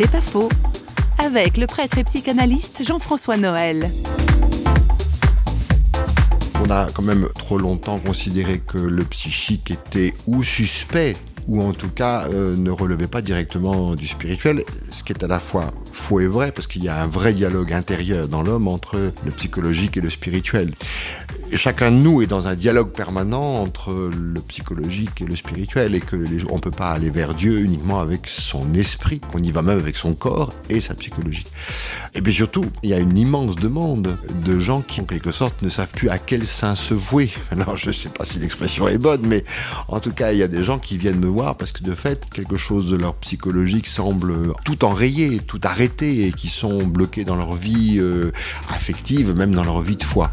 C'est pas faux. Avec le prêtre et psychanalyste Jean-François Noël. On a quand même trop longtemps considéré que le psychique était ou suspect ou en tout cas euh, ne relevait pas directement du spirituel, ce qui est à la fois faux et vrai, parce qu'il y a un vrai dialogue intérieur dans l'homme entre le psychologique et le spirituel chacun de nous est dans un dialogue permanent entre le psychologique et le spirituel et que les, on peut pas aller vers Dieu uniquement avec son esprit, qu'on y va même avec son corps et sa psychologie. Et puis surtout, il y a une immense demande de gens qui en quelque sorte ne savent plus à quel saint se vouer. Alors je sais pas si l'expression est bonne, mais en tout cas il y a des gens qui viennent me voir parce que de fait quelque chose de leur psychologique semble tout enrayé, tout arrêté et qui sont bloqués dans leur vie euh, affective, même dans leur vie de foi.